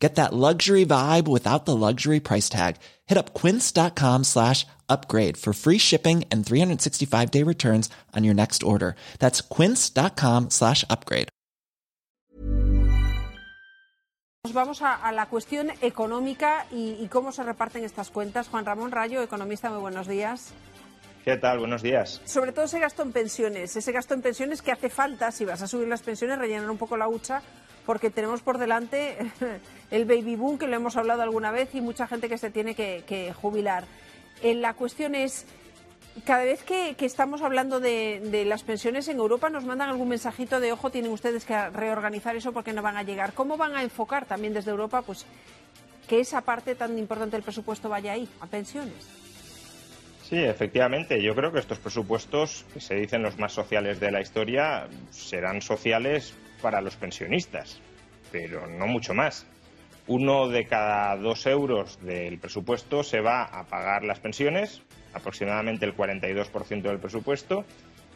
Get that luxury vibe without the luxury price tag. Hit up quince.com slash upgrade for free shipping and 365 day returns on your next order. That's quince.com slash upgrade. Nos vamos a, a la cuestión económica y, y cómo se reparten estas cuentas. Juan Ramón Rayo, economista, muy buenos días. ¿Qué tal? Buenos días. Sobre todo ese gasto en pensiones, ese gasto en pensiones que hace falta, si vas a subir las pensiones, rellenar un poco la hucha, porque tenemos por delante el baby boom, que lo hemos hablado alguna vez, y mucha gente que se tiene que, jubilar. Eh, la cuestión es, cada vez que, que estamos hablando de, de, las pensiones en Europa, nos mandan algún mensajito de, ojo, tienen ustedes que reorganizar eso porque no van a llegar. ¿Cómo van a enfocar también desde Europa pues, que esa parte tan importante del presupuesto vaya ahí, a pensiones? Sí, efectivamente. Yo creo que estos presupuestos, que se dicen los más sociales de la historia, serán sociales para los pensionistas, pero no mucho más. Uno de cada dos euros del presupuesto se va a pagar las pensiones, aproximadamente el 42% del presupuesto,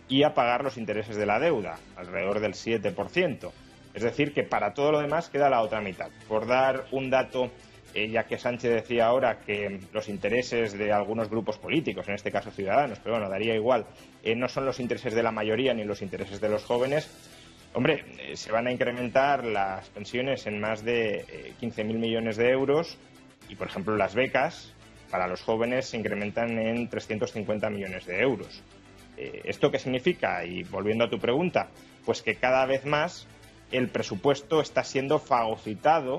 y a pagar los intereses de la deuda, alrededor del 7%. Es decir, que para todo lo demás queda la otra mitad. Por dar un dato eh, ya que Sánchez decía ahora que los intereses de algunos grupos políticos, en este caso ciudadanos, pero bueno, daría igual, eh, no son los intereses de la mayoría ni los intereses de los jóvenes, hombre, eh, se van a incrementar las pensiones en más de 15.000 millones de euros y, por ejemplo, las becas para los jóvenes se incrementan en 350 millones de euros. ¿Esto qué significa? Y volviendo a tu pregunta, pues que cada vez más el presupuesto está siendo fagocitado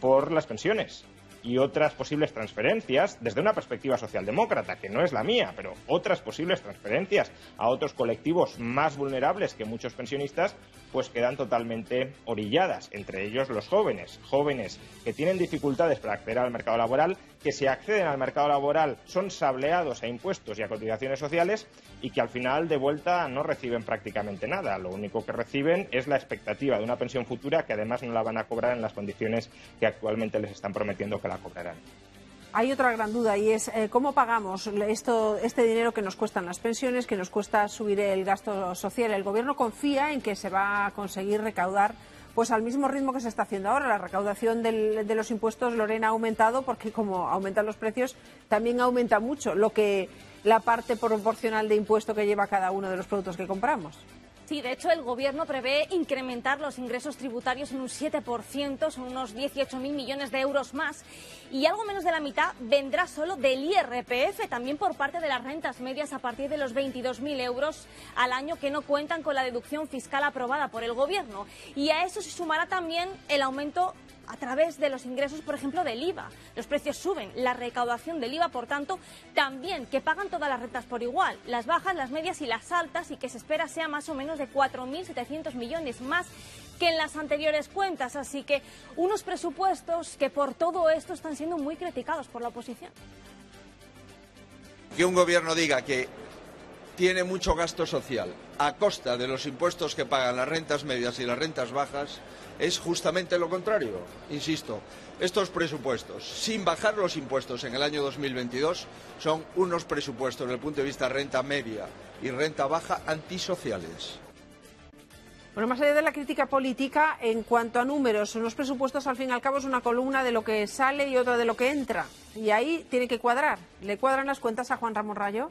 por las pensiones y otras posibles transferencias desde una perspectiva socialdemócrata, que no es la mía, pero otras posibles transferencias a otros colectivos más vulnerables que muchos pensionistas, pues quedan totalmente orilladas, entre ellos los jóvenes, jóvenes que tienen dificultades para acceder al mercado laboral, que si acceden al mercado laboral son sableados a impuestos y a cotizaciones sociales y que al final de vuelta no reciben prácticamente nada. Lo único que reciben es la expectativa de una pensión futura que además no la van a cobrar en las condiciones que actualmente les están prometiendo que la cobrarán. Hay otra gran duda y es eh, cómo pagamos esto, este dinero que nos cuestan las pensiones, que nos cuesta subir el gasto social. El Gobierno confía en que se va a conseguir recaudar pues al mismo ritmo que se está haciendo ahora. La recaudación del, de los impuestos, Lorena, ha aumentado porque como aumentan los precios, también aumenta mucho lo que la parte proporcional de impuesto que lleva cada uno de los productos que compramos. Sí, de hecho, el Gobierno prevé incrementar los ingresos tributarios en un 7%, son unos 18.000 millones de euros más, y algo menos de la mitad vendrá solo del IRPF, también por parte de las rentas medias a partir de los 22.000 euros al año que no cuentan con la deducción fiscal aprobada por el Gobierno. Y a eso se sumará también el aumento a través de los ingresos, por ejemplo, del IVA. Los precios suben, la recaudación del IVA, por tanto, también que pagan todas las rentas por igual, las bajas, las medias y las altas, y que se espera sea más o menos de 4.700 millones más que en las anteriores cuentas. Así que unos presupuestos que por todo esto están siendo muy criticados por la oposición. Que un gobierno diga que tiene mucho gasto social a costa de los impuestos que pagan las rentas medias y las rentas bajas es justamente lo contrario. Insisto, estos presupuestos, sin bajar los impuestos en el año 2022, son unos presupuestos desde el punto de vista renta media y renta baja antisociales. Bueno, más allá de la crítica política, en cuanto a números, los presupuestos al fin y al cabo es una columna de lo que sale y otra de lo que entra. Y ahí tiene que cuadrar. ¿Le cuadran las cuentas a Juan Ramón Rayo?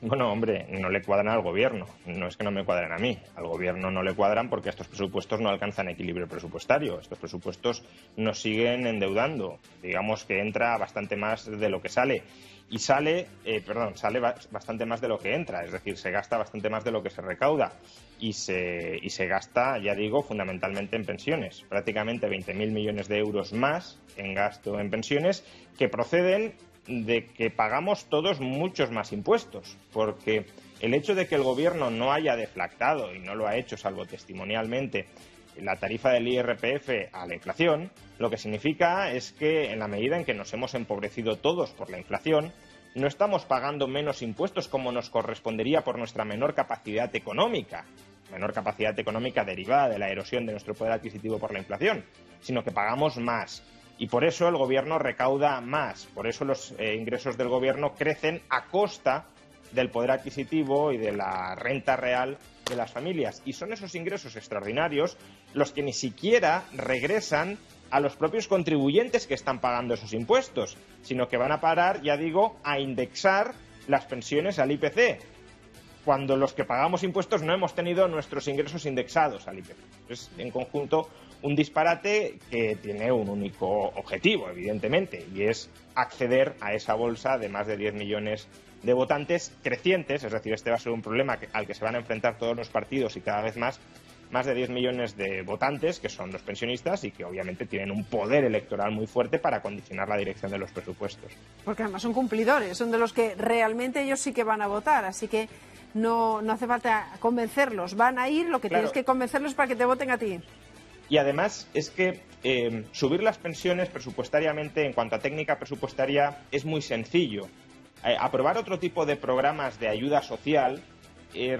Bueno, hombre, no le cuadran al gobierno. No es que no me cuadren a mí. Al gobierno no le cuadran porque estos presupuestos no alcanzan equilibrio presupuestario. Estos presupuestos nos siguen endeudando. Digamos que entra bastante más de lo que sale. Y sale, eh, perdón, sale bastante más de lo que entra. Es decir, se gasta bastante más de lo que se recauda. Y se, y se gasta, ya digo, fundamentalmente en pensiones. Prácticamente 20.000 millones de euros más en gasto en pensiones que proceden de que pagamos todos muchos más impuestos, porque el hecho de que el gobierno no haya deflactado, y no lo ha hecho salvo testimonialmente, la tarifa del IRPF a la inflación, lo que significa es que en la medida en que nos hemos empobrecido todos por la inflación, no estamos pagando menos impuestos como nos correspondería por nuestra menor capacidad económica, menor capacidad económica derivada de la erosión de nuestro poder adquisitivo por la inflación, sino que pagamos más. Y por eso el gobierno recauda más, por eso los eh, ingresos del gobierno crecen a costa del poder adquisitivo y de la renta real de las familias. Y son esos ingresos extraordinarios los que ni siquiera regresan a los propios contribuyentes que están pagando esos impuestos, sino que van a parar, ya digo, a indexar las pensiones al IPC, cuando los que pagamos impuestos no hemos tenido nuestros ingresos indexados al IPC. Es, en conjunto, un disparate que tiene un único objetivo, evidentemente, y es acceder a esa bolsa de más de 10 millones de votantes crecientes, es decir, este va a ser un problema al que se van a enfrentar todos los partidos y cada vez más, más de 10 millones de votantes, que son los pensionistas y que obviamente tienen un poder electoral muy fuerte para condicionar la dirección de los presupuestos. Porque además son cumplidores, son de los que realmente ellos sí que van a votar, así que no, no hace falta convencerlos, van a ir, lo que tienes que convencerlos para que te voten a ti. Y además es que eh, subir las pensiones presupuestariamente en cuanto a técnica presupuestaria es muy sencillo. Eh, aprobar otro tipo de programas de ayuda social eh,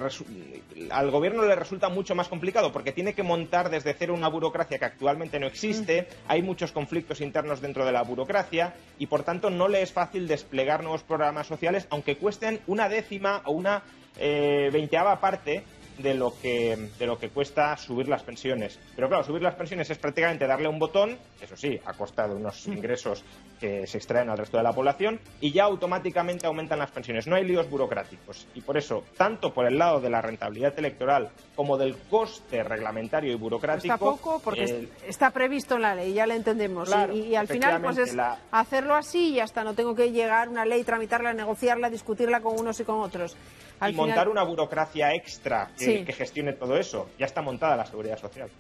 al gobierno le resulta mucho más complicado porque tiene que montar desde cero una burocracia que actualmente no existe, hay muchos conflictos internos dentro de la burocracia y por tanto no le es fácil desplegar nuevos programas sociales aunque cuesten una décima o una eh, veinteava parte de lo que de lo que cuesta subir las pensiones. Pero claro, subir las pensiones es prácticamente darle un botón, eso sí, a costa de unos ingresos que se extraen al resto de la población y ya automáticamente aumentan las pensiones. No hay líos burocráticos y por eso, tanto por el lado de la rentabilidad electoral como del coste reglamentario y burocrático. Está poco porque está previsto en la ley, ya lo entendemos. y, al final, pues es hacerlo así y hasta no tengo que llegar una ley, tramitarla, negociarla, discutirla con unos y con otros y montar una burocracia extra que, gestione todo eso. Ya está montada la seguridad social.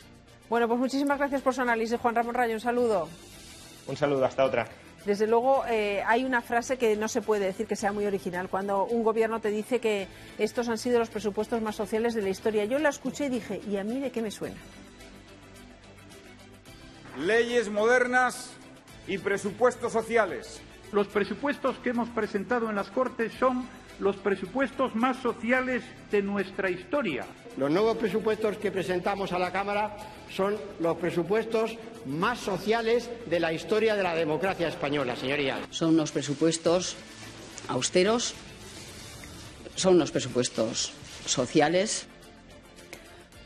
Bueno, pues muchísimas gracias por su análisis, Juan Ramón Rayo. Un saludo. Un saludo, hasta otra. Desde luego, eh, hay una frase que no se puede decir que sea muy original. Cuando un gobierno te dice que estos han sido los presupuestos más sociales de la historia. Yo la escuché y dije, ¿y a mí de qué me suena? Leyes modernas y presupuestos sociales. Los presupuestos que hemos presentado en las Cortes son los presupuestos más sociales de nuestra historia. Los nuevos presupuestos que presentamos a la Cámara son los presupuestos más sociales de la historia de la democracia española, señorías. Son unos presupuestos austeros, son unos presupuestos sociales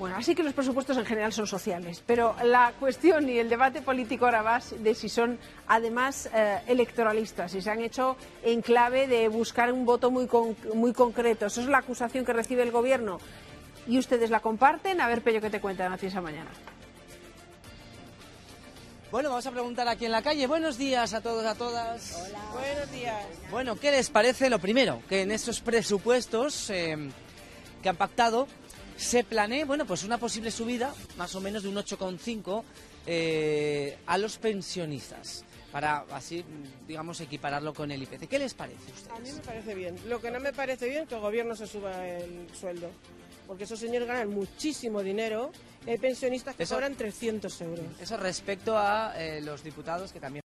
bueno, así que los presupuestos en general son sociales, pero la cuestión y el debate político ahora va de si son además eh, electoralistas, si se han hecho en clave de buscar un voto muy, muy concreto. Esa es la acusación que recibe el Gobierno. ¿Y ustedes la comparten? A ver, Pello, ¿qué te cuenta Noticias Mañana? Bueno, vamos a preguntar aquí en la calle. Buenos días a todos, a todas. Hola. Buenos días. Bueno, ¿qué les parece lo primero? Que en estos presupuestos eh, que han pactado se planea, bueno, pues una posible subida, más o menos de un 8,5 eh, a los pensionistas para así, digamos, equipararlo con el IPC. ¿Qué les parece a ustedes? A mí me parece bien. Lo que no me parece bien es que el gobierno se suba el sueldo, porque esos señores ganan muchísimo dinero. Hay pensionistas que cobran 300 euros. Eso respecto a eh, los diputados que también